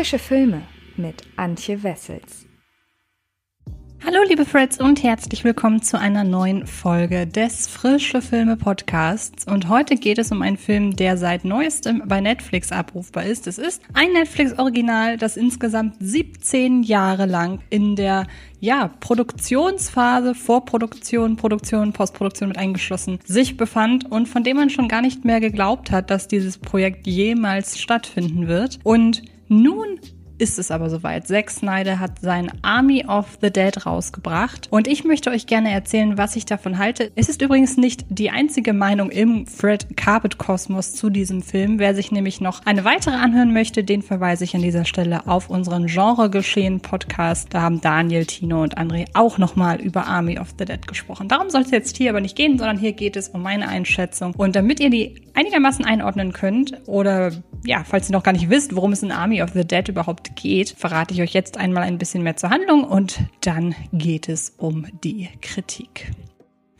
Frische Filme mit Antje Wessels. Hallo liebe Freds und herzlich willkommen zu einer neuen Folge des Frische Filme Podcasts. Und heute geht es um einen Film, der seit neuestem bei Netflix abrufbar ist. Es ist ein Netflix-Original, das insgesamt 17 Jahre lang in der ja, Produktionsphase, Vorproduktion, Produktion, Postproduktion mit eingeschlossen, sich befand und von dem man schon gar nicht mehr geglaubt hat, dass dieses Projekt jemals stattfinden wird. Und nun ist es aber soweit. Zack Snyder hat sein Army of the Dead rausgebracht und ich möchte euch gerne erzählen, was ich davon halte. Es ist übrigens nicht die einzige Meinung im Fred Carpet Kosmos zu diesem Film. Wer sich nämlich noch eine weitere anhören möchte, den verweise ich an dieser Stelle auf unseren Genre Geschehen Podcast. Da haben Daniel, Tino und André auch nochmal über Army of the Dead gesprochen. Darum soll es jetzt hier aber nicht gehen, sondern hier geht es um meine Einschätzung. Und damit ihr die einigermaßen einordnen könnt oder ja, falls ihr noch gar nicht wisst, worum es in Army of the Dead überhaupt geht, verrate ich euch jetzt einmal ein bisschen mehr zur Handlung und dann geht es um die Kritik.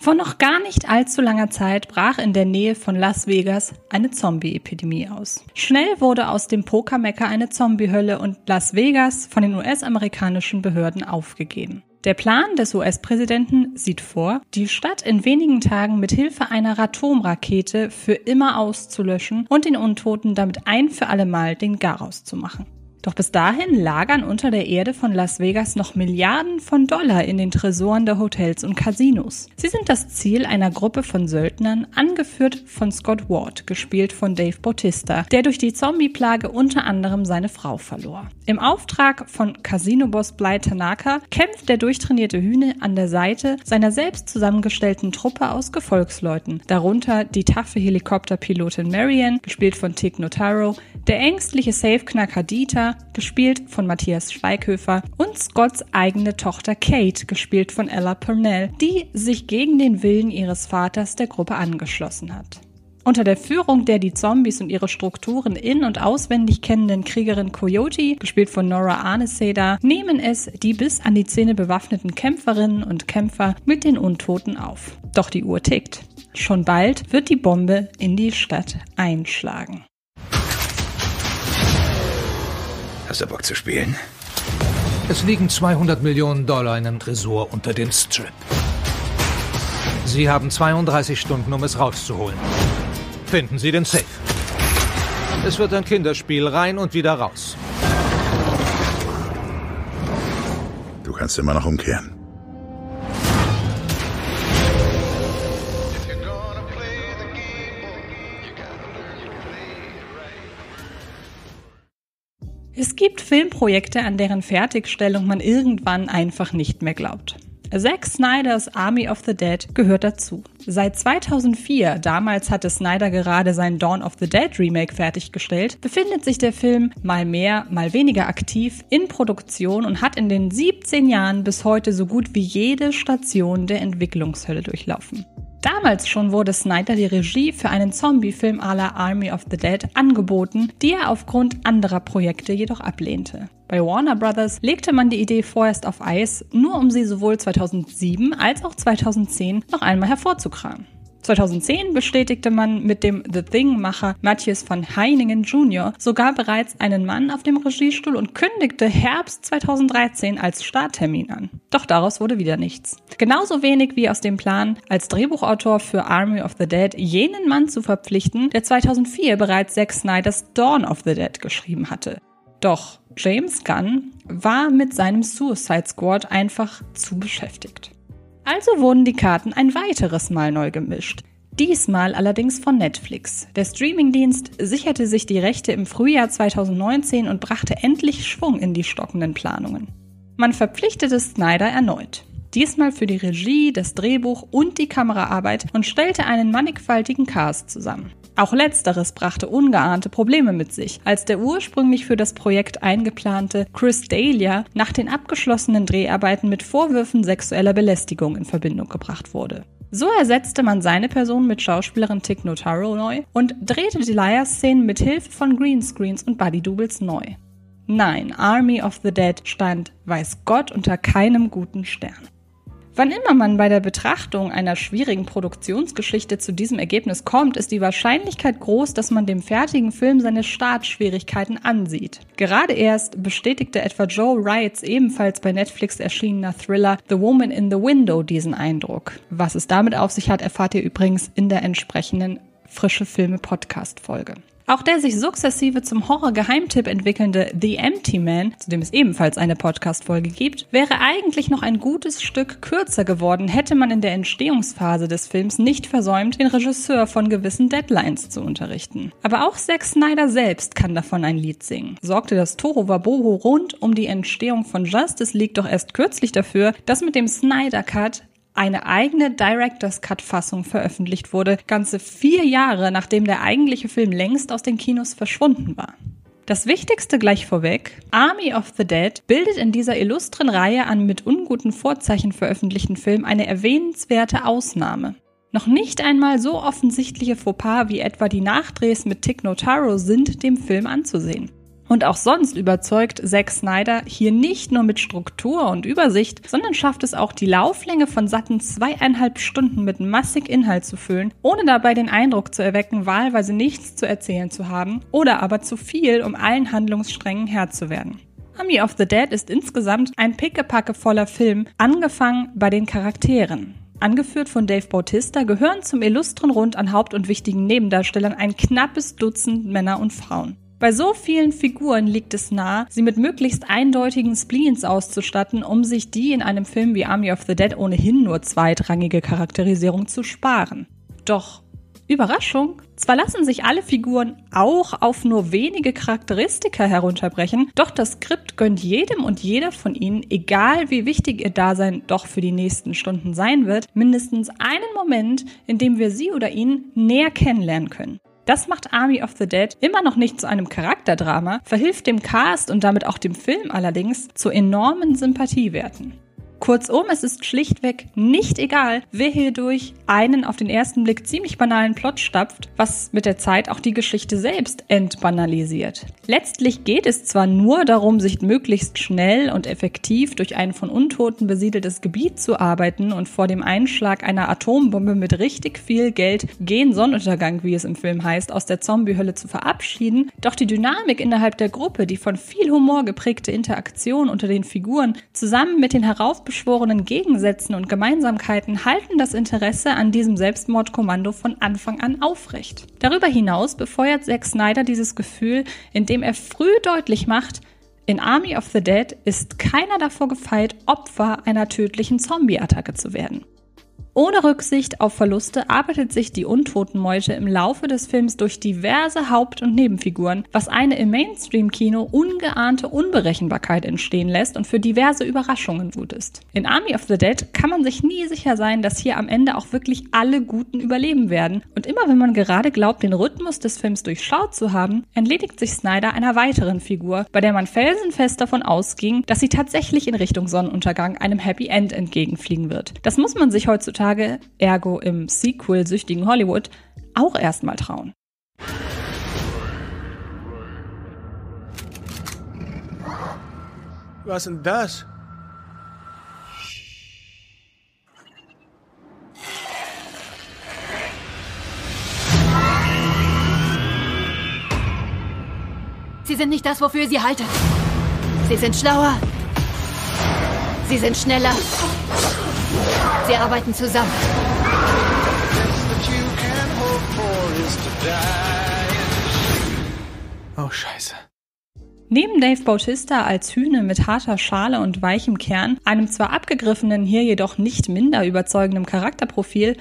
Vor noch gar nicht allzu langer Zeit brach in der Nähe von Las Vegas eine Zombie-Epidemie aus. Schnell wurde aus dem Pokermecker eine Zombie-Hölle und Las Vegas von den US-amerikanischen Behörden aufgegeben. Der Plan des US-Präsidenten sieht vor, die Stadt in wenigen Tagen mit Hilfe einer Atomrakete für immer auszulöschen und den Untoten damit ein für allemal den Garaus zu machen. Doch bis dahin lagern unter der Erde von Las Vegas noch Milliarden von Dollar in den Tresoren der Hotels und Casinos. Sie sind das Ziel einer Gruppe von Söldnern, angeführt von Scott Ward, gespielt von Dave Bautista, der durch die Zombie-Plage unter anderem seine Frau verlor. Im Auftrag von Casino-Boss Bly Tanaka kämpft der durchtrainierte Hühne an der Seite seiner selbst zusammengestellten Truppe aus Gefolgsleuten, darunter die taffe Helikopterpilotin Marianne, gespielt von Tig Notaro, der ängstliche Safeknacker Dieter, gespielt von Matthias Schweighöfer, und Scotts eigene Tochter Kate, gespielt von Ella Purnell, die sich gegen den Willen ihres Vaters der Gruppe angeschlossen hat. Unter der Führung der die Zombies und ihre Strukturen in- und auswendig kennenden Kriegerin Coyote, gespielt von Nora Arneseda, nehmen es die bis an die Zähne bewaffneten Kämpferinnen und Kämpfer mit den Untoten auf. Doch die Uhr tickt. Schon bald wird die Bombe in die Stadt einschlagen. Hast du Bock zu spielen? Es liegen 200 Millionen Dollar in einem Tresor unter dem Strip. Sie haben 32 Stunden, um es rauszuholen. Finden Sie den Safe. Es wird ein Kinderspiel rein und wieder raus. Du kannst immer noch umkehren. Es gibt Filmprojekte, an deren Fertigstellung man irgendwann einfach nicht mehr glaubt. Zack Snyders Army of the Dead gehört dazu. Seit 2004, damals hatte Snyder gerade sein Dawn of the Dead Remake fertiggestellt, befindet sich der Film mal mehr, mal weniger aktiv in Produktion und hat in den 17 Jahren bis heute so gut wie jede Station der Entwicklungshölle durchlaufen. Damals schon wurde Snyder die Regie für einen Zombie-Film à la Army of the Dead angeboten, die er aufgrund anderer Projekte jedoch ablehnte. Bei Warner Brothers legte man die Idee vorerst auf Eis, nur um sie sowohl 2007 als auch 2010 noch einmal hervorzukramen. 2010 bestätigte man mit dem The Thing-Macher Matthias von Heiningen Jr. sogar bereits einen Mann auf dem Regiestuhl und kündigte Herbst 2013 als Starttermin an. Doch daraus wurde wieder nichts. Genauso wenig wie aus dem Plan, als Drehbuchautor für Army of the Dead jenen Mann zu verpflichten, der 2004 bereits Zack Snyders Dawn of the Dead geschrieben hatte. Doch James Gunn war mit seinem Suicide Squad einfach zu beschäftigt. Also wurden die Karten ein weiteres Mal neu gemischt. Diesmal allerdings von Netflix. Der Streamingdienst sicherte sich die Rechte im Frühjahr 2019 und brachte endlich Schwung in die stockenden Planungen. Man verpflichtete Snyder erneut. Diesmal für die Regie, das Drehbuch und die Kameraarbeit und stellte einen mannigfaltigen Cast zusammen. Auch letzteres brachte ungeahnte Probleme mit sich, als der ursprünglich für das Projekt eingeplante Chris Dahlia nach den abgeschlossenen Dreharbeiten mit Vorwürfen sexueller Belästigung in Verbindung gebracht wurde. So ersetzte man seine Person mit Schauspielerin Tig Notaro neu und drehte die Liar-Szenen mit Hilfe von Greenscreens und Bodydoubles neu. Nein, Army of the Dead stand, weiß Gott, unter keinem guten Stern. Wann immer man bei der Betrachtung einer schwierigen Produktionsgeschichte zu diesem Ergebnis kommt, ist die Wahrscheinlichkeit groß, dass man dem fertigen Film seine Startschwierigkeiten ansieht. Gerade erst bestätigte etwa Joe Wrights ebenfalls bei Netflix erschienener Thriller The Woman in the Window diesen Eindruck. Was es damit auf sich hat, erfahrt ihr übrigens in der entsprechenden Frische Filme Podcast Folge. Auch der sich sukzessive zum Horror-Geheimtipp entwickelnde The Empty Man, zu dem es ebenfalls eine Podcast-Folge gibt, wäre eigentlich noch ein gutes Stück kürzer geworden, hätte man in der Entstehungsphase des Films nicht versäumt, den Regisseur von gewissen Deadlines zu unterrichten. Aber auch Zack Snyder selbst kann davon ein Lied singen. Sorgte das Toro Waboho rund um die Entstehung von Justice League doch erst kürzlich dafür, dass mit dem Snyder Cut eine eigene Director's Cut-Fassung veröffentlicht wurde, ganze vier Jahre nachdem der eigentliche Film längst aus den Kinos verschwunden war. Das Wichtigste gleich vorweg, Army of the Dead bildet in dieser illustren Reihe an mit unguten Vorzeichen veröffentlichten Filmen eine erwähnenswerte Ausnahme. Noch nicht einmal so offensichtliche Fauxpas wie etwa die Nachdrehs mit Tick Notaro sind dem Film anzusehen. Und auch sonst überzeugt Zack Snyder hier nicht nur mit Struktur und Übersicht, sondern schafft es auch, die Lauflänge von satten zweieinhalb Stunden mit massig Inhalt zu füllen, ohne dabei den Eindruck zu erwecken, wahlweise nichts zu erzählen zu haben oder aber zu viel, um allen Handlungssträngen Herr zu werden. Army of the Dead ist insgesamt ein pickepacke voller Film, angefangen bei den Charakteren. Angeführt von Dave Bautista gehören zum illustren Rund an Haupt- und wichtigen Nebendarstellern ein knappes Dutzend Männer und Frauen. Bei so vielen Figuren liegt es nahe, sie mit möglichst eindeutigen Spleens auszustatten, um sich die in einem Film wie Army of the Dead ohnehin nur zweitrangige Charakterisierung zu sparen. Doch Überraschung, zwar lassen sich alle Figuren auch auf nur wenige Charakteristika herunterbrechen, doch das Skript gönnt jedem und jeder von ihnen, egal wie wichtig ihr Dasein doch für die nächsten Stunden sein wird, mindestens einen Moment, in dem wir sie oder ihn näher kennenlernen können. Das macht Army of the Dead immer noch nicht zu einem Charakterdrama, verhilft dem Cast und damit auch dem Film allerdings zu enormen Sympathiewerten. Kurzum, es ist schlichtweg nicht egal, wer hier durch einen auf den ersten Blick ziemlich banalen Plot stapft, was mit der Zeit auch die Geschichte selbst entbanalisiert. Letztlich geht es zwar nur darum, sich möglichst schnell und effektiv durch ein von Untoten besiedeltes Gebiet zu arbeiten und vor dem Einschlag einer Atombombe mit richtig viel Geld gen Sonnenuntergang, wie es im Film heißt, aus der Zombiehölle zu verabschieden, doch die Dynamik innerhalb der Gruppe, die von viel Humor geprägte Interaktion unter den Figuren, zusammen mit den heraufbeschworenen beschworenen Gegensätzen und Gemeinsamkeiten halten das Interesse an diesem Selbstmordkommando von Anfang an aufrecht. Darüber hinaus befeuert Zack Snyder dieses Gefühl, indem er früh deutlich macht, in Army of the Dead ist keiner davor gefeit, Opfer einer tödlichen Zombie-Attacke zu werden. Ohne Rücksicht auf Verluste arbeitet sich die Untotenmeute im Laufe des Films durch diverse Haupt- und Nebenfiguren, was eine im Mainstream-Kino ungeahnte Unberechenbarkeit entstehen lässt und für diverse Überraschungen gut ist. In Army of the Dead kann man sich nie sicher sein, dass hier am Ende auch wirklich alle Guten überleben werden. Und immer wenn man gerade glaubt, den Rhythmus des Films durchschaut zu haben, entledigt sich Snyder einer weiteren Figur, bei der man felsenfest davon ausging, dass sie tatsächlich in Richtung Sonnenuntergang einem Happy End entgegenfliegen wird. Das muss man sich heutzutage heutzutage, ergo im Sequel süchtigen Hollywood, auch erstmal trauen. Was denn das? Sie sind nicht das, wofür ihr sie haltet. Sie sind schlauer. Sie sind schneller. Sie arbeiten zusammen. Oh, scheiße. Neben Dave Bautista als Hühne mit harter Schale und weichem Kern, einem zwar abgegriffenen, hier jedoch nicht minder überzeugenden Charakterprofil,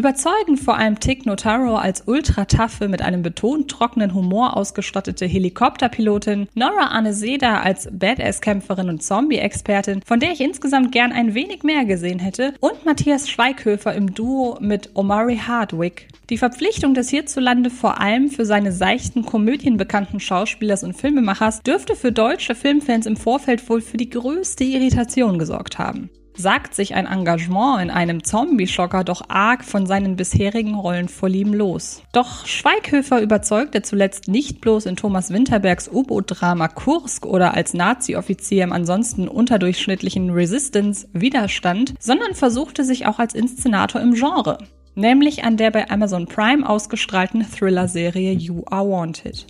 Überzeugend vor allem Tick Notaro als ultra-taffe, mit einem betont trockenen Humor ausgestattete Helikopterpilotin, Nora Aneseda als Badass-Kämpferin und Zombie-Expertin, von der ich insgesamt gern ein wenig mehr gesehen hätte, und Matthias Schweighöfer im Duo mit Omari Hardwick. Die Verpflichtung des hierzulande vor allem für seine seichten Komödien bekannten Schauspielers und Filmemachers dürfte für deutsche Filmfans im Vorfeld wohl für die größte Irritation gesorgt haben. Sagt sich ein Engagement in einem Zombie-Schocker doch arg von seinen bisherigen Rollenvorlieben los. Doch Schweighöfer überzeugte zuletzt nicht bloß in Thomas Winterbergs U-Boot-Drama Kursk oder als Nazi-Offizier im ansonsten unterdurchschnittlichen Resistance Widerstand, sondern versuchte sich auch als Inszenator im Genre nämlich an der bei Amazon Prime ausgestrahlten Thriller-Serie You Are Wanted.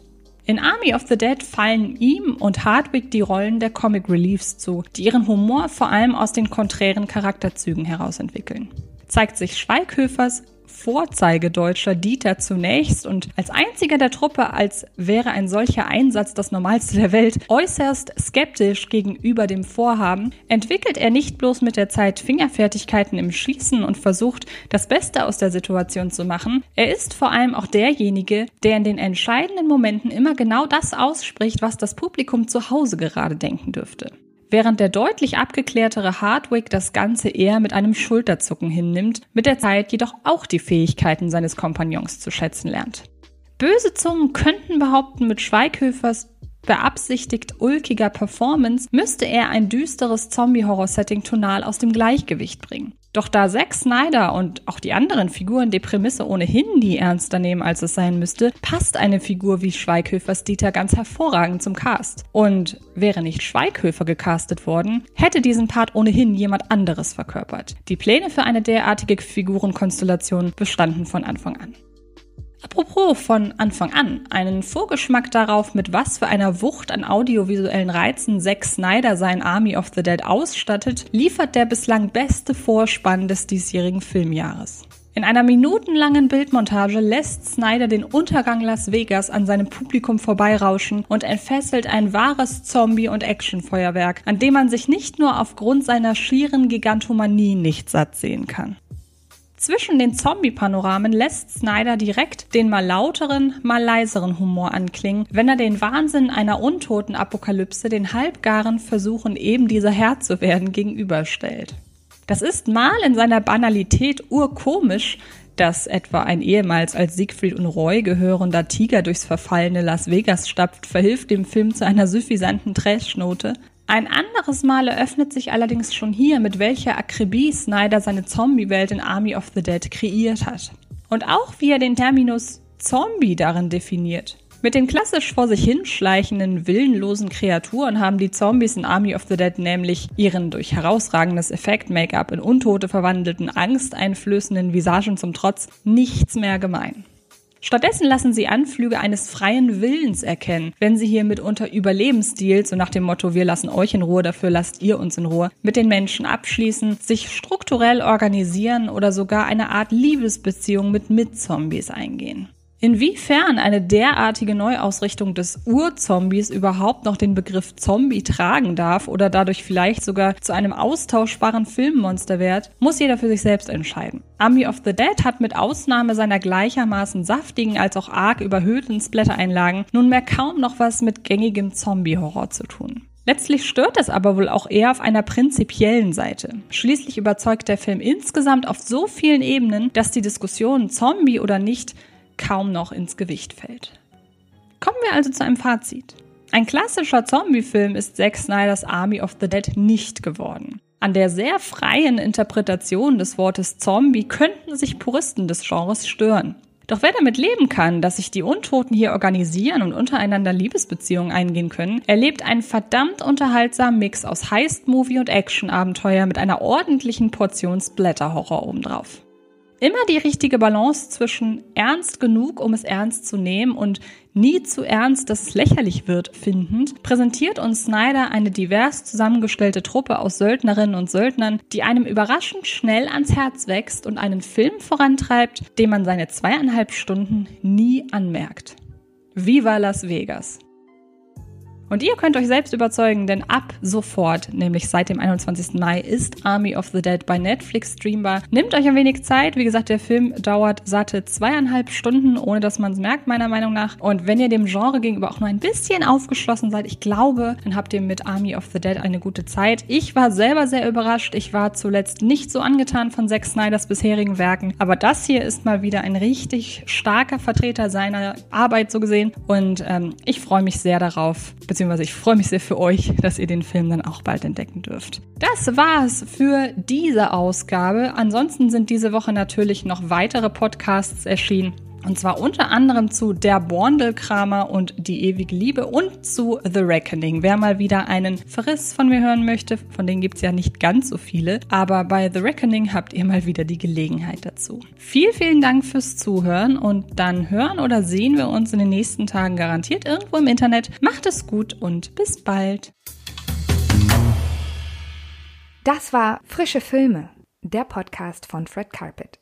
In Army of the Dead fallen ihm und Hardwick die Rollen der Comic Reliefs zu, die ihren Humor vor allem aus den konträren Charakterzügen herausentwickeln. Zeigt sich Schweighöfers Vorzeigedeutscher Dieter zunächst und als einziger der Truppe, als wäre ein solcher Einsatz das Normalste der Welt, äußerst skeptisch gegenüber dem Vorhaben, entwickelt er nicht bloß mit der Zeit Fingerfertigkeiten im Schießen und versucht, das Beste aus der Situation zu machen, er ist vor allem auch derjenige, der in den entscheidenden Momenten immer genau das ausspricht, was das Publikum zu Hause gerade denken dürfte während der deutlich abgeklärtere Hardwick das Ganze eher mit einem Schulterzucken hinnimmt, mit der Zeit jedoch auch die Fähigkeiten seines Kompagnons zu schätzen lernt. Böse Zungen könnten behaupten, mit Schweighöfers beabsichtigt ulkiger Performance müsste er ein düsteres Zombie-Horror-Setting tonal aus dem Gleichgewicht bringen. Doch da Zack Snyder und auch die anderen Figuren die Prämisse ohnehin nie ernster nehmen, als es sein müsste, passt eine Figur wie Schweighöfers Dieter ganz hervorragend zum Cast. Und wäre nicht Schweighöfer gecastet worden, hätte diesen Part ohnehin jemand anderes verkörpert. Die Pläne für eine derartige Figurenkonstellation bestanden von Anfang an. Apropos von Anfang an, einen Vorgeschmack darauf, mit was für einer Wucht an audiovisuellen Reizen Zack Snyder sein Army of the Dead ausstattet, liefert der bislang beste Vorspann des diesjährigen Filmjahres. In einer minutenlangen Bildmontage lässt Snyder den Untergang Las Vegas an seinem Publikum vorbeirauschen und entfesselt ein wahres Zombie- und Actionfeuerwerk, an dem man sich nicht nur aufgrund seiner schieren Gigantomanie nicht satt sehen kann. Zwischen den Zombie-Panoramen lässt Snyder direkt den mal lauteren, mal leiseren Humor anklingen, wenn er den Wahnsinn einer untoten Apokalypse den halbgaren Versuchen eben dieser Herr zu werden gegenüberstellt. Das ist mal in seiner Banalität urkomisch, dass etwa ein ehemals als Siegfried und Roy gehörender Tiger durchs verfallene Las Vegas stapft, verhilft dem Film zu einer suffisanten Trashnote. Ein anderes Mal eröffnet sich allerdings schon hier, mit welcher Akribie Snyder seine Zombie-Welt in Army of the Dead kreiert hat. Und auch wie er den Terminus Zombie darin definiert. Mit den klassisch vor sich hinschleichenden, willenlosen Kreaturen haben die Zombies in Army of the Dead nämlich ihren durch herausragendes Effekt-Make-up in Untote verwandelten, angsteinflößenden Visagen zum Trotz nichts mehr gemein. Stattdessen lassen sie Anflüge eines freien Willens erkennen, wenn sie hier mitunter Überlebensdeals, so nach dem Motto, wir lassen euch in Ruhe, dafür lasst ihr uns in Ruhe, mit den Menschen abschließen, sich strukturell organisieren oder sogar eine Art Liebesbeziehung mit Mitzombies eingehen. Inwiefern eine derartige Neuausrichtung des Urzombies überhaupt noch den Begriff Zombie tragen darf oder dadurch vielleicht sogar zu einem austauschbaren Filmmonster wird, muss jeder für sich selbst entscheiden. Army of the Dead hat mit Ausnahme seiner gleichermaßen saftigen als auch arg überhöhten Splatter-Einlagen nunmehr kaum noch was mit gängigem Zombie-Horror zu tun. Letztlich stört es aber wohl auch eher auf einer prinzipiellen Seite. Schließlich überzeugt der Film insgesamt auf so vielen Ebenen, dass die Diskussion Zombie oder nicht kaum noch ins Gewicht fällt. Kommen wir also zu einem Fazit. Ein klassischer Zombie-Film ist Zack Snyders Army of the Dead nicht geworden. An der sehr freien Interpretation des Wortes Zombie könnten sich Puristen des Genres stören. Doch wer damit leben kann, dass sich die Untoten hier organisieren und untereinander Liebesbeziehungen eingehen können, erlebt einen verdammt unterhaltsamen Mix aus Heist-Movie und Action-Abenteuer mit einer ordentlichen Portion Splatter-Horror obendrauf. Immer die richtige Balance zwischen ernst genug, um es ernst zu nehmen und nie zu ernst, dass es lächerlich wird, findend, präsentiert uns Snyder eine divers zusammengestellte Truppe aus Söldnerinnen und Söldnern, die einem überraschend schnell ans Herz wächst und einen Film vorantreibt, dem man seine zweieinhalb Stunden nie anmerkt. Viva Las Vegas! Und ihr könnt euch selbst überzeugen, denn ab sofort, nämlich seit dem 21. Mai, ist Army of the Dead bei Netflix streambar. Nehmt euch ein wenig Zeit. Wie gesagt, der Film dauert satte zweieinhalb Stunden, ohne dass man es merkt, meiner Meinung nach. Und wenn ihr dem Genre gegenüber auch nur ein bisschen aufgeschlossen seid, ich glaube, dann habt ihr mit Army of the Dead eine gute Zeit. Ich war selber sehr überrascht. Ich war zuletzt nicht so angetan von Zack Snyders bisherigen Werken. Aber das hier ist mal wieder ein richtig starker Vertreter seiner Arbeit so gesehen. Und ähm, ich freue mich sehr darauf, beziehungsweise ich freue mich sehr für euch, dass ihr den Film dann auch bald entdecken dürft. Das war's für diese Ausgabe. Ansonsten sind diese Woche natürlich noch weitere Podcasts erschienen. Und zwar unter anderem zu Der Borndelkramer und Die ewige Liebe und zu The Reckoning. Wer mal wieder einen Verriss von mir hören möchte, von denen gibt's ja nicht ganz so viele, aber bei The Reckoning habt ihr mal wieder die Gelegenheit dazu. Vielen, vielen Dank fürs Zuhören und dann hören oder sehen wir uns in den nächsten Tagen garantiert irgendwo im Internet. Macht es gut und bis bald. Das war Frische Filme, der Podcast von Fred Carpet.